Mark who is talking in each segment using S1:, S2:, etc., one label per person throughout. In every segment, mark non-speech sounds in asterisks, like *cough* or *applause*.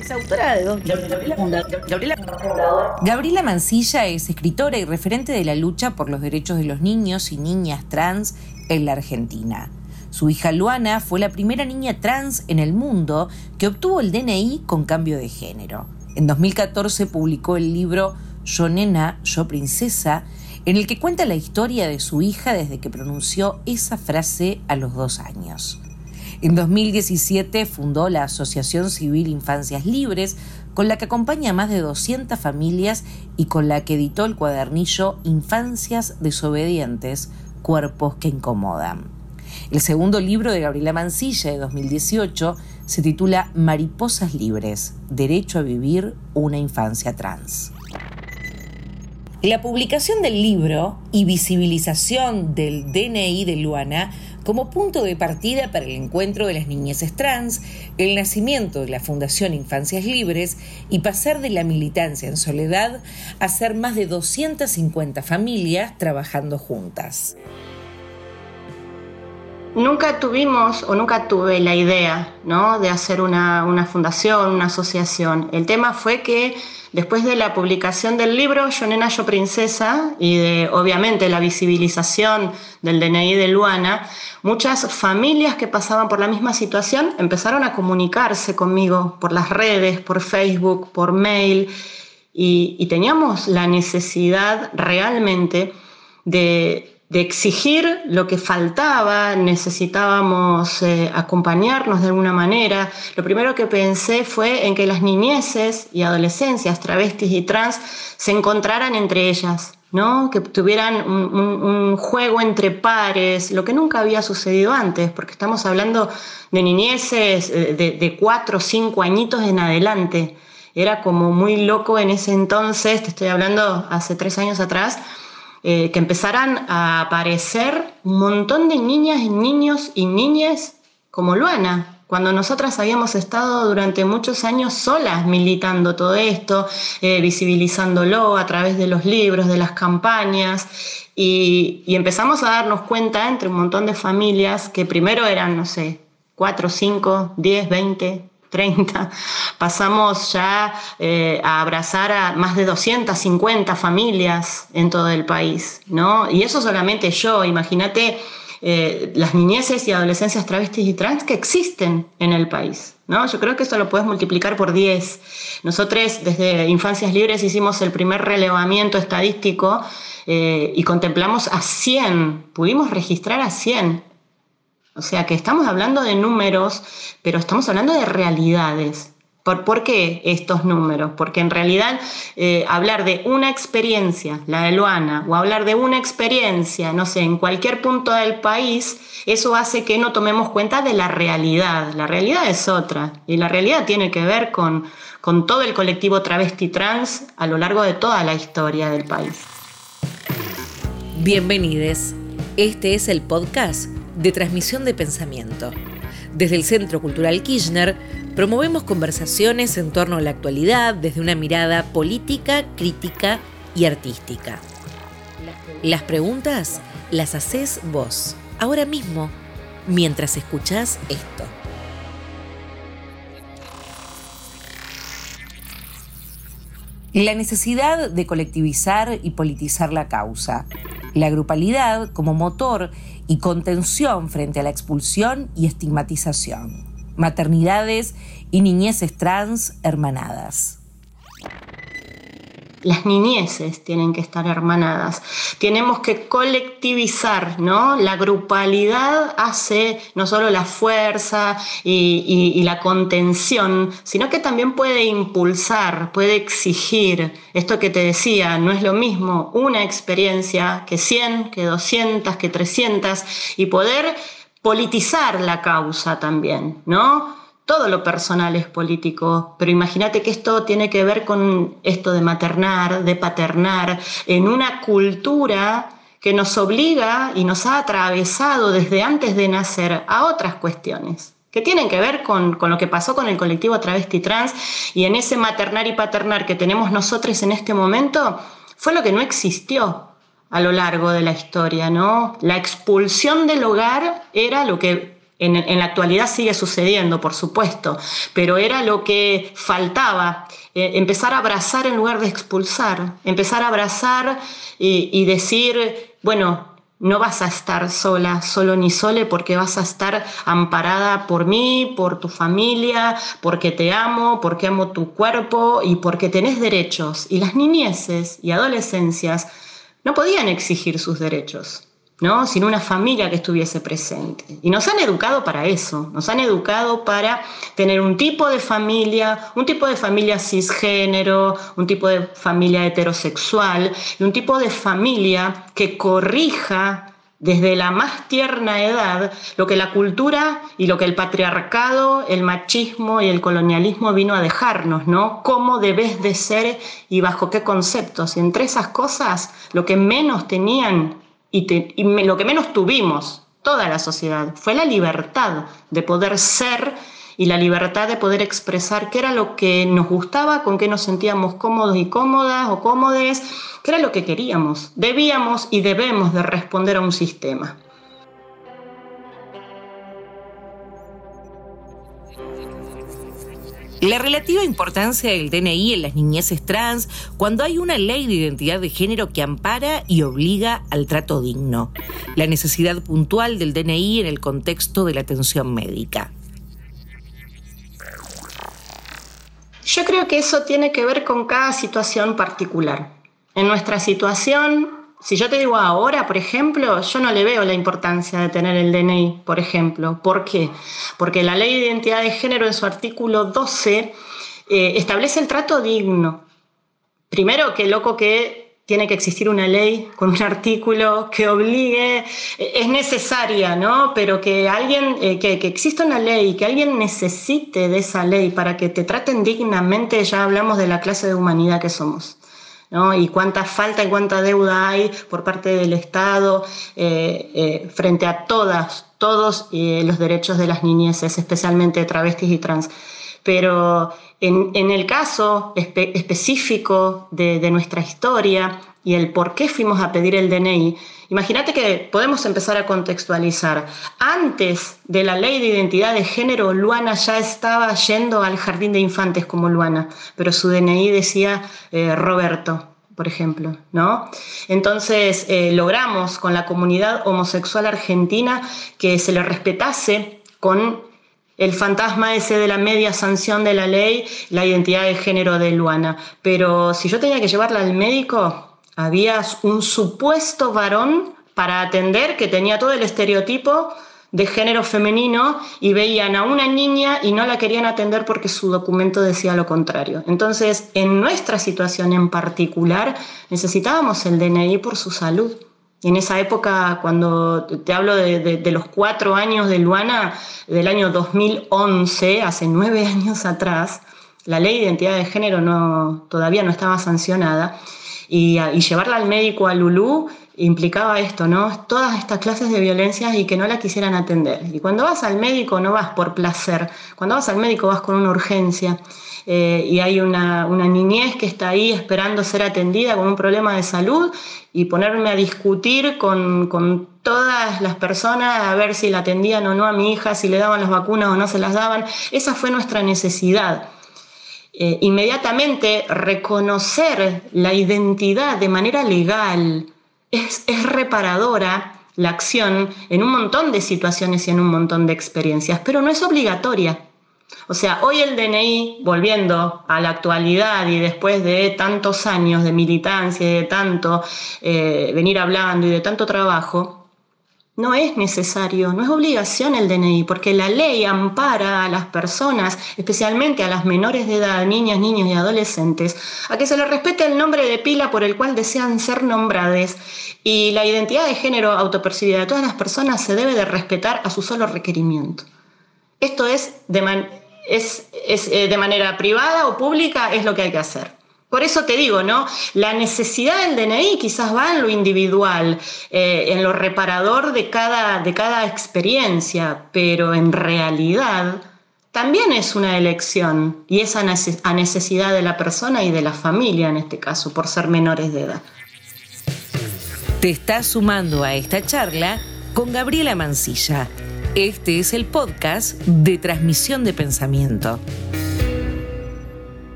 S1: Es autora de dos Gabriela, Gabriela Mancilla es escritora y referente de la lucha por los derechos de los niños y niñas trans en la Argentina. Su hija Luana fue la primera niña trans en el mundo que obtuvo el DNI con cambio de género. En 2014 publicó el libro Yo Nena, Yo Princesa, en el que cuenta la historia de su hija desde que pronunció esa frase a los dos años. En 2017 fundó la Asociación Civil Infancias Libres, con la que acompaña a más de 200 familias y con la que editó el cuadernillo Infancias desobedientes, cuerpos que incomodan. El segundo libro de Gabriela Mancilla de 2018 se titula Mariposas Libres, Derecho a Vivir una Infancia Trans. La publicación del libro y visibilización del DNI de Luana como punto de partida para el encuentro de las niñeces trans, el nacimiento de la Fundación Infancias Libres y pasar de la militancia en soledad a ser más de 250 familias trabajando juntas.
S2: Nunca tuvimos o nunca tuve la idea ¿no? de hacer una, una, fundación, una asociación. El tema fue que después de la publicación del libro Yo Nena, Yo Princesa y de obviamente la visibilización del DNI de Luana, muchas familias que pasaban por la misma situación empezaron a comunicarse conmigo por las redes, por Facebook, por mail y, y teníamos la necesidad realmente de de exigir lo que faltaba, necesitábamos eh, acompañarnos de alguna manera. Lo primero que pensé fue en que las niñeces y adolescencias, travestis y trans, se encontraran entre ellas, ¿no? que tuvieran un, juego entre pares, lo que nunca había sucedido antes, porque estamos hablando de niñeces eh, de, de cuatro o cinco añitos en adelante. Era como muy loco en ese entonces, te estoy hablando hace tres años atrás, eh, que empezaran a aparecer un montón de niñas y niños y niñas como Luana, cuando nosotras habíamos estado durante muchos años solas militando todo esto, eh, visibilizándolo a través de los libros, de las campañas, y, y, empezamos a darnos cuenta entre un montón de familias que primero eran, no sé, 4, 5, 10, 20, 30, pasamos ya eh, a abrazar a más de 250 familias en todo el país, ¿no? Y eso solamente yo, imagínate eh, las niñeces y adolescencias travestis y trans que existen en el país. ¿no? Yo creo que esto lo puedes multiplicar por 10. Nosotros desde Infancias Libres hicimos el primer relevamiento estadístico eh, y contemplamos a 100, pudimos registrar a 100 o sea que estamos hablando de números, pero estamos hablando de realidades. ¿Por, qué estos números? Porque en realidad eh, hablar de una experiencia, la de Luana, o hablar de una experiencia, no sé, en cualquier punto del país, eso hace que no tomemos cuenta de la realidad. La realidad es otra, y la realidad tiene que ver con, con todo el colectivo travesti trans a lo largo de toda la historia del país.
S1: Bienvenidos. Este es el podcast de transmisión de pensamiento. Desde el Centro Cultural Kirchner promovemos conversaciones en torno a la actualidad desde una mirada política, crítica y artística. Las preguntas las haces vos, ahora mismo, mientras escuchás esto. La necesidad de colectivizar y politizar la causa. La grupalidad como motor y contención frente a la expulsión y estigmatización. Maternidades y niñeces trans hermanadas
S2: las niñeces tienen que estar hermanadas. Tenemos que colectivizar, ¿no? La grupalidad hace no solo la fuerza y, la contención, sino que también puede impulsar, puede exigir. Esto que te decía, no es lo mismo una experiencia que 100, que 200, que 300, y poder politizar la causa también, ¿no? Todo lo personal es político, pero imagínate que esto tiene que ver con esto de maternar, de paternar, en una cultura que nos obliga y nos ha atravesado desde antes de nacer a otras cuestiones que tienen que ver con, con, lo que pasó con el colectivo travesti trans y en ese maternar y paternar que tenemos nosotros en este momento, fue lo que no existió a lo largo de la historia, ¿no? La expulsión del hogar era lo que En, la actualidad sigue sucediendo, por supuesto, pero era lo que faltaba, eh, empezar a abrazar en lugar de expulsar, empezar a abrazar y decir, bueno, no vas a estar sola, solo ni sole, porque vas a estar amparada por mí, por tu familia, porque te amo, porque amo tu cuerpo y porque tenés derechos. Y las niñeces y adolescencias no podían exigir sus derechos. ¿No? sin una familia que estuviese presente. Y nos han educado para eso, nos han educado para tener un tipo de familia, un tipo de familia cisgénero, un tipo de familia heterosexual y un tipo de familia que corrija desde la más tierna edad lo que la cultura y lo que el patriarcado, el machismo y el colonialismo vino a dejarnos, ¿no? Cómo debes de ser y bajo qué conceptos. Y entre esas cosas, lo que menos tenían y, lo que menos tuvimos, toda la sociedad, fue la libertad de poder ser y la libertad de poder expresar qué era lo que nos gustaba, con qué nos sentíamos cómodos y cómodas o cómodes, qué era lo que queríamos. Debíamos y debemos de responder a un sistema.
S1: La relativa importancia del DNI en las niñeces trans cuando hay una ley de identidad de género que ampara y obliga al trato digno. La necesidad puntual del DNI en el contexto de la atención médica.
S2: Yo creo que eso tiene que ver con cada situación particular. En nuestra situación si yo te digo ahora, por ejemplo, yo no le veo la importancia de tener el DNI, por ejemplo. ¿Por qué? Porque la ley de identidad de género en su artículo 12 eh, establece el trato digno. Primero, qué loco que tiene que existir una ley con un artículo que obligue, eh, es necesaria, ¿no? Pero que alguien, eh, que, que, exista una ley, que alguien necesite de esa ley para que te traten dignamente, ya hablamos de la clase de humanidad que somos y cuánta falta y cuánta deuda hay por parte del Estado eh, eh, frente a todas, todos eh, los derechos de las niñeces, especialmente travestis y trans. Pero en, el caso específico de, nuestra historia y el por qué fuimos a pedir el DNI, imagínate que podemos empezar a contextualizar. Antes de la ley de identidad de género, Luana ya estaba yendo al jardín de infantes como Luana, pero su DNI decía eh, Roberto por ejemplo, ¿no? Entonces eh, logramos con la comunidad homosexual argentina que se le respetase con el fantasma ese de la media sanción de la ley, la identidad de género de Luana. Pero si yo tenía que llevarla al médico, había un supuesto varón para atender que tenía todo el estereotipo de género femenino y veían a una niña y no la querían atender porque su documento decía lo contrario. Entonces, en nuestra situación en particular, necesitábamos el DNI por su salud. En esa época, cuando te hablo de, los cuatro años de Luana, del año 2011, hace nueve *laughs* años atrás, la ley de identidad de género todavía no estaba sancionada. Y, llevarla al médico a Lulú implicaba esto, ¿no? Todas estas clases de violencia y que no la quisieran atender. Y cuando vas al médico no vas por placer, cuando vas al médico vas con una urgencia. Eh, y hay una, niñez que está ahí esperando ser atendida con un problema de salud y ponerme a discutir con, todas las personas a ver si la atendían o no a mi hija, si le daban las vacunas o no se las daban. Esa fue nuestra necesidad. Eh, inmediatamente reconocer la identidad de manera legal es, es reparadora la acción en un montón de situaciones y en un montón de experiencias, pero no es obligatoria. O sea, hoy el DNI, volviendo a la actualidad y después de tantos años de militancia y de tanto eh, venir hablando y de tanto trabajo, no es necesario, no es obligación el DNI, porque la ley ampara a las personas, especialmente a las menores de edad, niñas, niños y adolescentes, a que se les respete el nombre de pila por el cual desean ser nombrados y la identidad de género autopercibida de todas las personas se debe de respetar a su solo requerimiento. Esto es de, es, eh, de manera privada o pública, es lo que hay que hacer. Por eso te digo, ¿no? La necesidad del DNI quizás va en lo individual, eh, en lo reparador de cada, de cada experiencia, pero en realidad también es una elección y es a necesidad de la persona y de la familia en este caso, por ser menores de edad.
S1: Te estás sumando a esta charla con Gabriela Mancilla Este es el podcast de transmisión de pensamiento.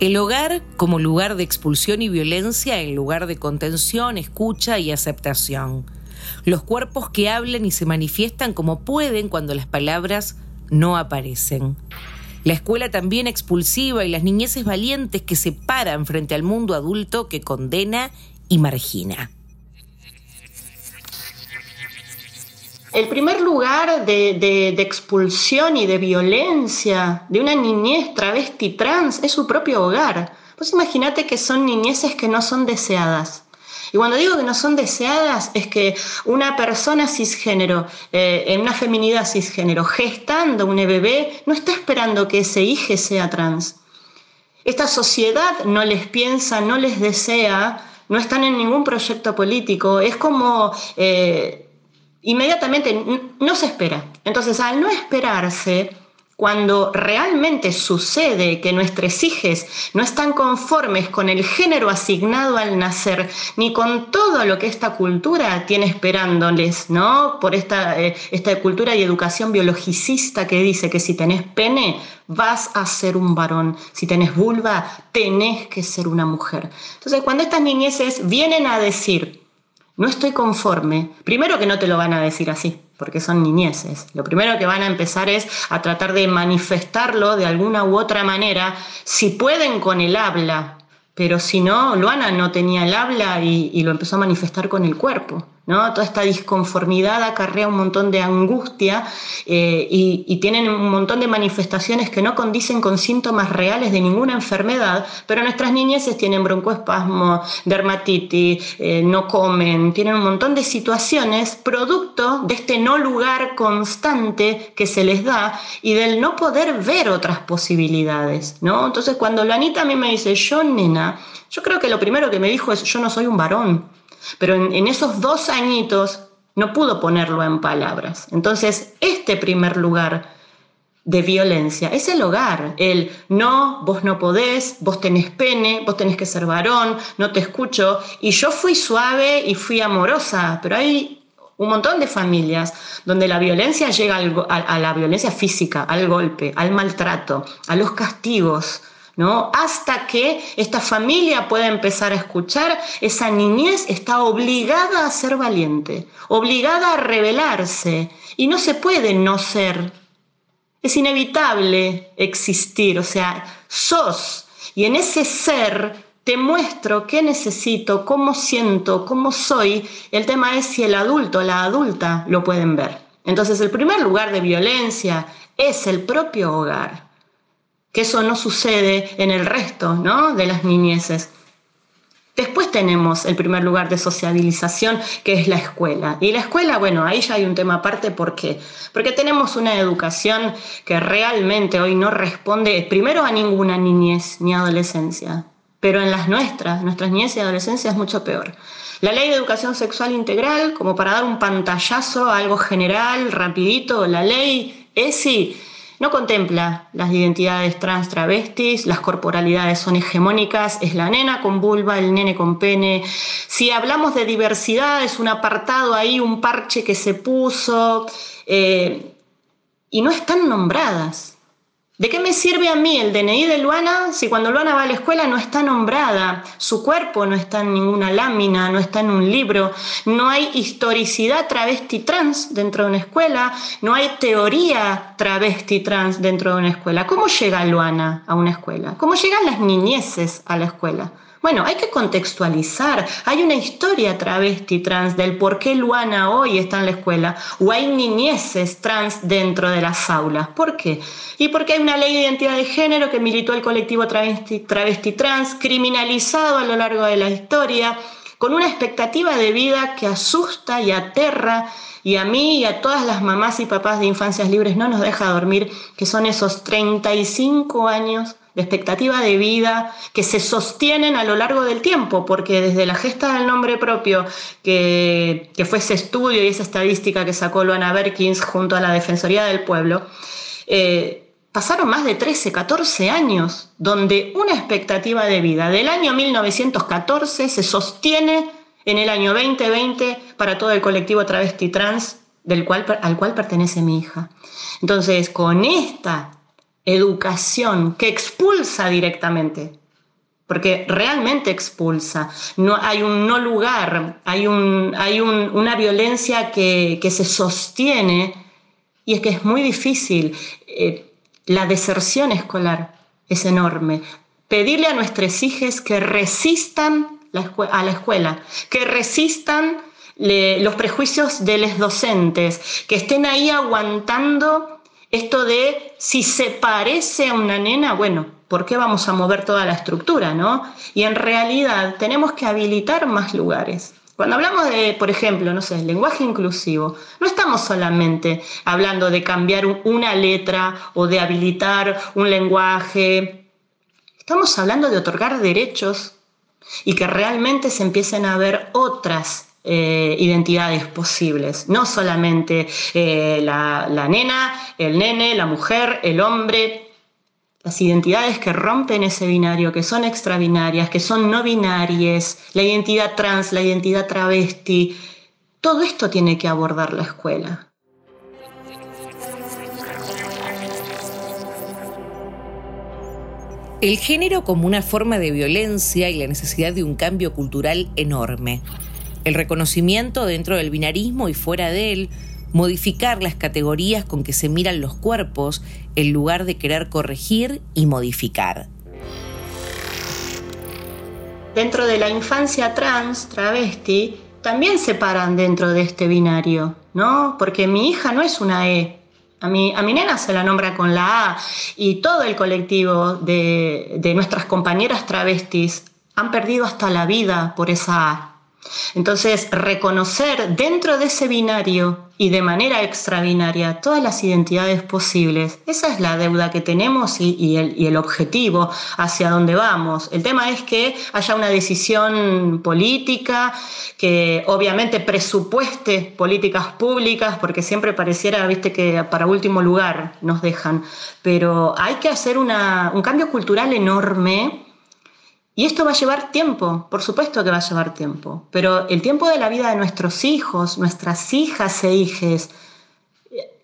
S1: El hogar como lugar de expulsión y violencia en lugar de contención, escucha y aceptación. Los cuerpos que hablan y se manifiestan como pueden cuando las palabras no aparecen. La escuela también expulsiva y las niñeces valientes que se paran frente al mundo adulto que condena y margina.
S2: El primer lugar de, expulsión y de violencia de una niñez travesti trans es su propio hogar. Pues imagínate que son niñeces que no son deseadas. Y cuando digo que no son deseadas, es que una persona cisgénero, eh, en una feminidad cisgénero, gestando un bebé, no está esperando que ese hijo sea trans. Esta sociedad no les piensa, no les desea, no están en ningún proyecto político. Es como eh, inmediatamente no se espera. Entonces, al no esperarse, cuando realmente sucede que nuestros hijos no están conformes con el género asignado al nacer, ni con todo lo que esta cultura tiene esperándoles, ¿no? Por esta, eh, esta cultura y educación biologicista que dice que si tenés pene, vas a ser un varón, si tenés vulva, tenés que ser una mujer. Entonces, cuando estas niñeces vienen a decir, no estoy conforme, primero que no te lo van a decir así, porque son niñeces. Lo primero que van a empezar es a tratar de manifestarlo de alguna u otra manera, si pueden con el habla, pero si no, Luana no tenía el habla y, lo empezó a manifestar con el cuerpo. Toda esta disconformidad acarrea un montón de angustia eh, y, tienen un montón de manifestaciones que no condicen con síntomas reales de ninguna enfermedad, pero nuestras niñeces tienen broncoespasmo, dermatitis, eh, no comen, tienen un montón de situaciones producto de este no lugar constante que se les da y del no poder ver otras posibilidades. ¿no? Entonces cuando la Anita a mí me dice, yo nena, yo creo que lo primero que me dijo es, yo no soy un varón, pero en, esos dos añitos no pudo ponerlo en palabras. Entonces, este primer lugar de violencia es el hogar, el no, vos no podés, vos tenés pene, vos tenés que ser varón, no te escucho. Y yo fui suave y fui amorosa, pero hay un montón de familias donde la violencia llega a la violencia física, al golpe, al maltrato, a los castigos, Hasta que esta familia pueda empezar a escuchar, esa niñez está obligada a ser valiente, obligada a rebelarse y no se puede no ser. Es inevitable existir, o sea, sos y en ese ser te muestro qué necesito, cómo siento, cómo soy. El tema es si el adulto o la adulta lo pueden ver. Entonces el primer lugar de violencia es el propio hogar que eso no sucede en el resto ¿no? de las niñeces. Después tenemos el primer lugar de sociabilización, que es la escuela. Y la escuela, bueno, ahí ya hay un tema aparte, ¿por qué? Porque tenemos una educación que realmente hoy no responde primero a ninguna niñez ni adolescencia, pero en las nuestras, nuestras niñez y adolescencia es mucho peor. La ley de educación sexual integral, como para dar un pantallazo algo general, rapidito, la ley ESI no contempla las identidades trans travestis, las corporalidades son hegemónicas, es la nena con vulva, el nene con pene. Si hablamos de diversidad, es un apartado ahí, un parche que se puso, eh, y no están nombradas. ¿De qué me sirve a mí el DNI de Luana si cuando Luana va a la escuela no está nombrada? Su cuerpo no está en ninguna lámina, no está en un libro, no hay historicidad travesti trans dentro de una escuela, no hay teoría travesti trans dentro de una escuela. ¿Cómo llega Luana a una escuela? ¿Cómo llegan las niñeces a la escuela? Bueno, hay que contextualizar. Hay una historia travesti trans del por qué Luana hoy está en la escuela o hay niñeces trans dentro de las aulas. ¿Por qué? Y porque hay una ley de identidad de género que militó el colectivo travesti, travesti trans, criminalizado a lo largo de la historia, con una expectativa de vida que asusta y aterra y a mí y a todas las mamás y papás de infancias libres no nos deja dormir, que son esos 35 años de expectativa de vida que se sostienen a lo largo del tiempo, porque desde la gesta del nombre propio, que, fue ese estudio y esa estadística que sacó Luana Berkins junto a la Defensoría del Pueblo, eh, pasaron más de 13, 14 años donde una expectativa de vida del año 1914 se sostiene en el año 2020 para todo el colectivo travesti trans del cual, al cual pertenece mi hija. Entonces, con esta educación que expulsa directamente, porque realmente expulsa, no, hay un no lugar, hay, un, hay una violencia que, se sostiene y es que es muy difícil. Eh, la deserción escolar es enorme. Pedirle a nuestros hijos que resistan a la escuela, que resistan los prejuicios de los docentes, que estén ahí aguantando esto de si se parece a una nena, bueno, ¿por qué vamos a mover toda la estructura, no? Y en realidad tenemos que habilitar más lugares. Cuando hablamos de, por ejemplo, no sé, lenguaje inclusivo, no estamos solamente hablando de cambiar una letra o de habilitar un lenguaje. Estamos hablando de otorgar derechos y que realmente se empiecen a ver otras eh, identidades posibles, no solamente eh, la, la nena, el nene, la mujer, el hombre, las identidades que rompen ese binario, que son extrabinarias, que son no binarias, la identidad trans, la identidad travesti, todo esto tiene que abordar la escuela.
S1: El género como una forma de violencia y la necesidad de un cambio cultural enorme el reconocimiento dentro del binarismo y fuera de él, modificar las categorías con que se miran los cuerpos en lugar de querer corregir y modificar.
S2: Dentro de la infancia trans, travesti, también se paran dentro de este binario, ¿no? Porque mi hija no es una E. A mi, a mi nena se la nombra con la A y todo el colectivo de, de nuestras compañeras travestis han perdido hasta la vida por esa A. Entonces, reconocer dentro de ese binario y de manera extrabinaria todas las identidades posibles, esa es la deuda que tenemos y, el, objetivo hacia dónde vamos. El tema es que haya una decisión política, que obviamente presupueste políticas públicas, porque siempre pareciera, viste, que para último lugar nos dejan, pero hay que hacer un cambio cultural enorme y esto va a llevar tiempo, por supuesto que va a llevar tiempo, pero el tiempo de la vida de nuestros hijos, nuestras hijas e hijes,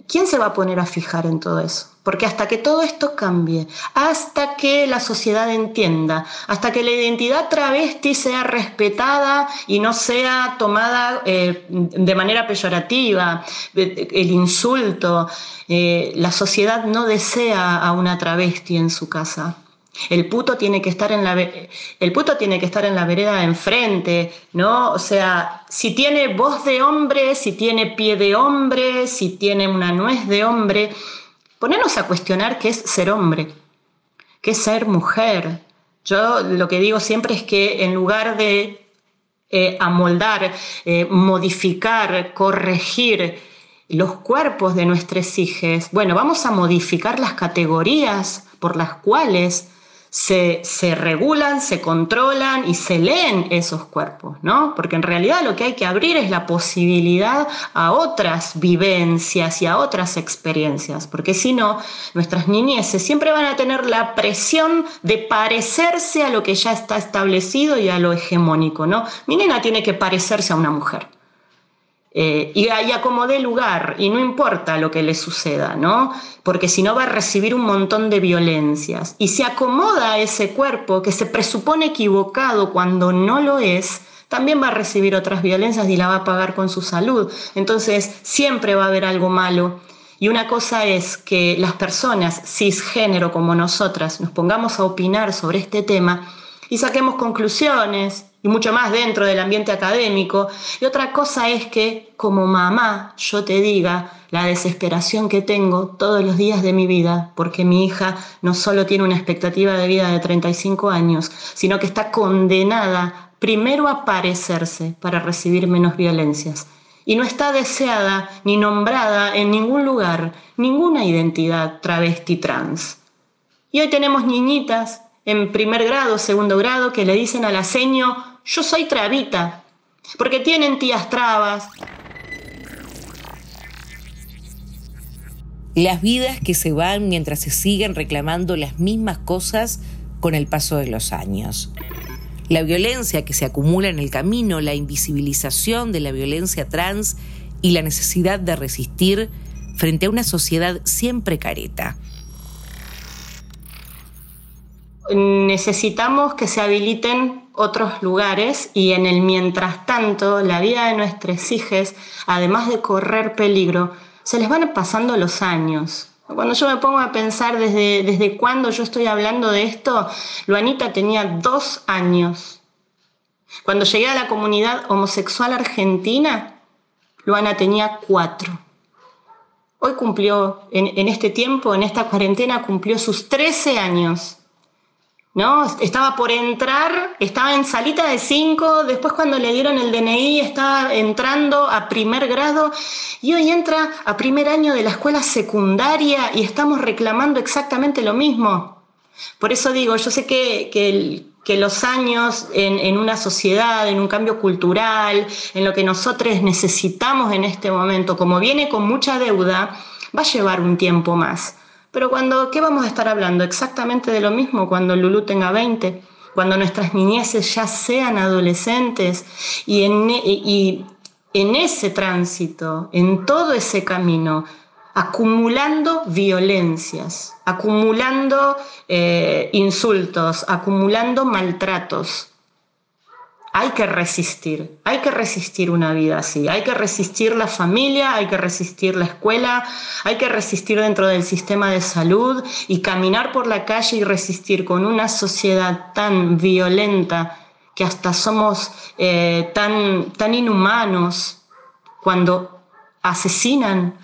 S2: ¿quién se va a poner a fijar en todo eso? Porque hasta que todo esto cambie, hasta que la sociedad entienda, hasta que la identidad travesti sea respetada y no sea tomada eh, de manera peyorativa, el insulto, eh, la sociedad no desea a una travesti en su casa. El puto tiene que estar en la el puto tiene que estar en la vereda de enfrente, ¿no? O sea, si tiene voz de hombre, si tiene pie de hombre, si tiene una nuez de hombre, ponernos a cuestionar qué es ser hombre, qué es ser mujer. Yo lo que digo siempre es que en lugar de eh, amoldar, eh, modificar, corregir los cuerpos de nuestros hijos, bueno, vamos a modificar las categorías por las cuales se, regulan, se controlan y se leen esos cuerpos, ¿no? Porque en realidad lo que hay que abrir es la posibilidad a otras vivencias y a otras experiencias, porque si no, nuestras niñeces siempre van a tener la presión de parecerse a lo que ya está establecido y a lo hegemónico, ¿no? Mi nena tiene que parecerse a una mujer. Eh, y ahí acomode lugar y no importa lo que le suceda, ¿no? Porque si no va a recibir un montón de violencias. Y si acomoda a ese cuerpo que se presupone equivocado cuando no lo es, también va a recibir otras violencias y la va a pagar con su salud. Entonces siempre va a haber algo malo. Y una cosa es que las personas cisgénero como nosotras nos pongamos a opinar sobre este tema y saquemos conclusiones y mucho más dentro del ambiente académico. Y otra cosa es que como mamá yo te diga la desesperación que tengo todos los días de mi vida, porque mi hija no solo tiene una expectativa de vida de 35 años, sino que está condenada primero a parecerse para recibir menos violencias. Y no está deseada ni nombrada en ningún lugar ninguna identidad travesti trans. Y hoy tenemos niñitas en primer grado, segundo grado, que le dicen a la seño, yo soy trabita, porque tienen tías trabas.
S1: Las vidas que se van mientras se siguen reclamando las mismas cosas con el paso de los años. La violencia que se acumula en el camino, la invisibilización de la violencia trans y la necesidad de resistir frente a una sociedad siempre careta.
S2: Necesitamos que se habiliten otros lugares y en el mientras tanto la vida de nuestros hijos, además de correr peligro, se les van pasando los años. Cuando yo me pongo a pensar desde, desde cuándo yo estoy hablando de esto, Luanita tenía dos años. Cuando llegué a la comunidad homosexual argentina, Luana tenía cuatro. Hoy cumplió, en, en este tiempo, en esta cuarentena, cumplió sus 13 años. ¿No? Estaba por entrar, estaba en salita de cinco, después cuando le dieron el DNI estaba entrando a primer grado y hoy entra a primer año de la escuela secundaria y estamos reclamando exactamente lo mismo. Por eso digo, yo sé que, que, los años en, en, una sociedad, en un cambio cultural, en lo que nosotros necesitamos en este momento, como viene con mucha deuda, va a llevar un tiempo más. Pero cuando, ¿qué vamos a estar hablando? Exactamente de lo mismo cuando Lulu tenga 20, cuando nuestras niñeces ya sean adolescentes y en, y en ese tránsito, en todo ese camino, acumulando violencias, acumulando eh, insultos, acumulando maltratos, hay que resistir, hay que resistir una vida así, hay que resistir la familia, hay que resistir la escuela, hay que resistir dentro del sistema de salud y caminar por la calle y resistir con una sociedad tan violenta que hasta somos eh, tan, tan inhumanos cuando asesinan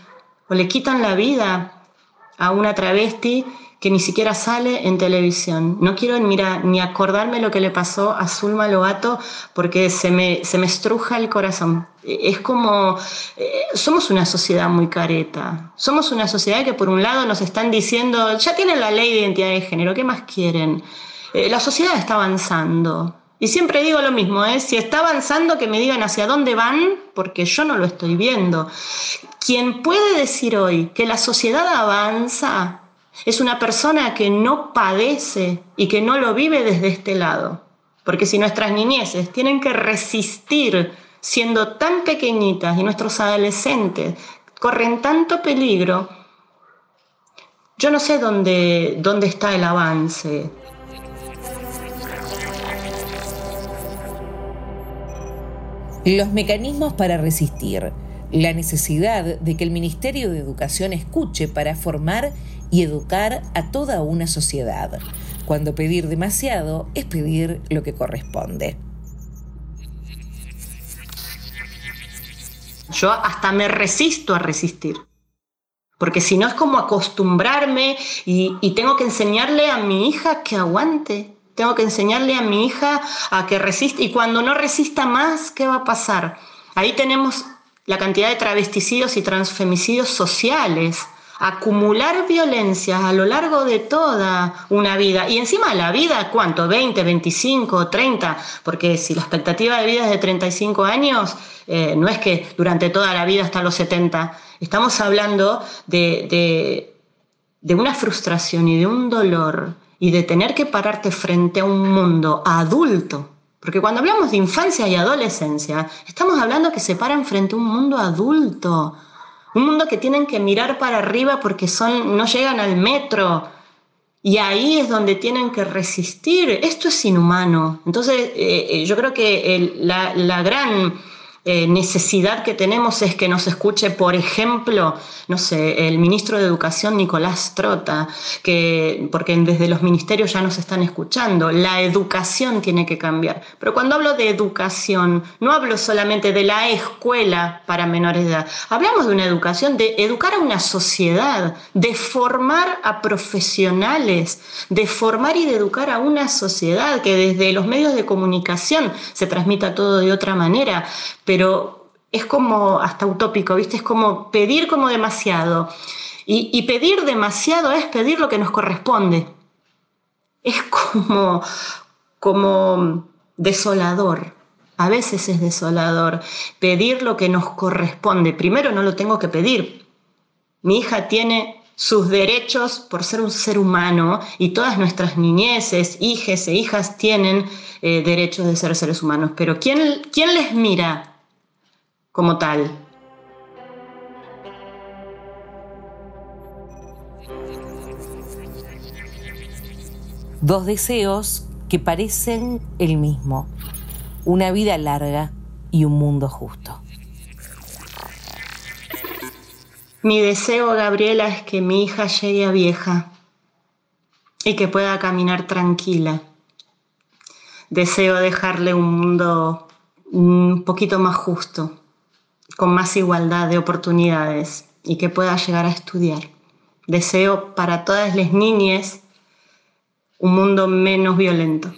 S2: o le quitan la vida a una travesti que ni siquiera sale en televisión. No quiero ni acordarme lo que le pasó a Zulma Lobato porque se me, se me estruja el corazón. Es como, eh, somos una sociedad muy careta. Somos una sociedad que por un lado nos están diciendo, ya tienen la ley de identidad de género, ¿qué más quieren? Eh, la sociedad está avanzando. Y siempre digo lo mismo, ¿eh? si está avanzando, que me digan hacia dónde van, porque yo no lo estoy viendo. Quien puede decir hoy que la sociedad avanza es una persona que no padece y que no lo vive desde este lado. Porque si nuestras niñeces tienen que resistir siendo tan pequeñitas y nuestros adolescentes corren tanto peligro, yo no sé dónde, dónde está el avance.
S1: Los mecanismos para resistir la necesidad de que el Ministerio de Educación escuche para formar y educar a toda una sociedad, cuando pedir demasiado es pedir lo que corresponde.
S2: Yo hasta me resisto a resistir, porque si no es como acostumbrarme y, tengo que enseñarle a mi hija que aguante, tengo que enseñarle a mi hija a que resista y cuando no resista más, ¿qué va a pasar? Ahí tenemos la cantidad de travesticidios y transfemicidios sociales, acumular violencias a lo largo de toda una vida. Y encima la vida, ¿cuánto? ¿20, 25, 30? Porque si la expectativa de vida es de 35 años, eh, no es que durante toda la vida hasta los 70. Estamos hablando de, de una frustración y de un dolor y de tener que pararte frente a un mundo adulto porque cuando hablamos de infancia y adolescencia, estamos hablando que se paran frente a un mundo adulto, un mundo que tienen que mirar para arriba porque son, no llegan al metro. Y ahí es donde tienen que resistir. Esto es inhumano. Entonces, eh, eh, yo creo que la, la gran eh, necesidad que tenemos es que nos escuche, por ejemplo, no sé, el ministro de Educación Nicolás Trota, que, porque desde los ministerios ya nos están escuchando, la educación tiene que cambiar. Pero cuando hablo de educación, no hablo solamente de la escuela para menores de edad, hablamos de una educación, de educar a una sociedad, de formar a profesionales, de formar y de educar a una sociedad que desde los medios de comunicación se transmita todo de otra manera pero es como hasta utópico, ¿viste? Es como pedir como demasiado. Y, pedir demasiado es pedir lo que nos corresponde. Es como, como desolador. A veces es desolador pedir lo que nos corresponde. Primero no lo tengo que pedir. Mi hija tiene sus derechos por ser un ser humano y todas nuestras niñeces, hijes e hijas tienen eh, derechos de ser seres humanos. Pero ¿quién, ¿quién les mira como tal.
S1: Dos deseos que parecen el mismo, una vida larga y un mundo justo.
S2: Mi deseo, Gabriela, es que mi hija llegue a vieja y que pueda caminar tranquila. Deseo dejarle un mundo un poquito más justo con más igualdad de oportunidades y que pueda llegar a estudiar. Deseo para todas las niñas un mundo menos violento.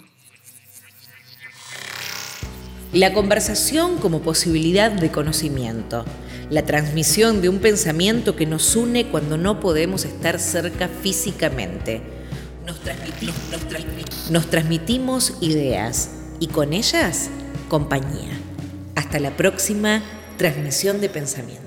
S1: La conversación como posibilidad de conocimiento, la transmisión de un pensamiento que nos une cuando no podemos estar cerca físicamente. Nos transmitimos, nos transmitimos ideas y con ellas compañía. Hasta la próxima transmisión de pensamiento.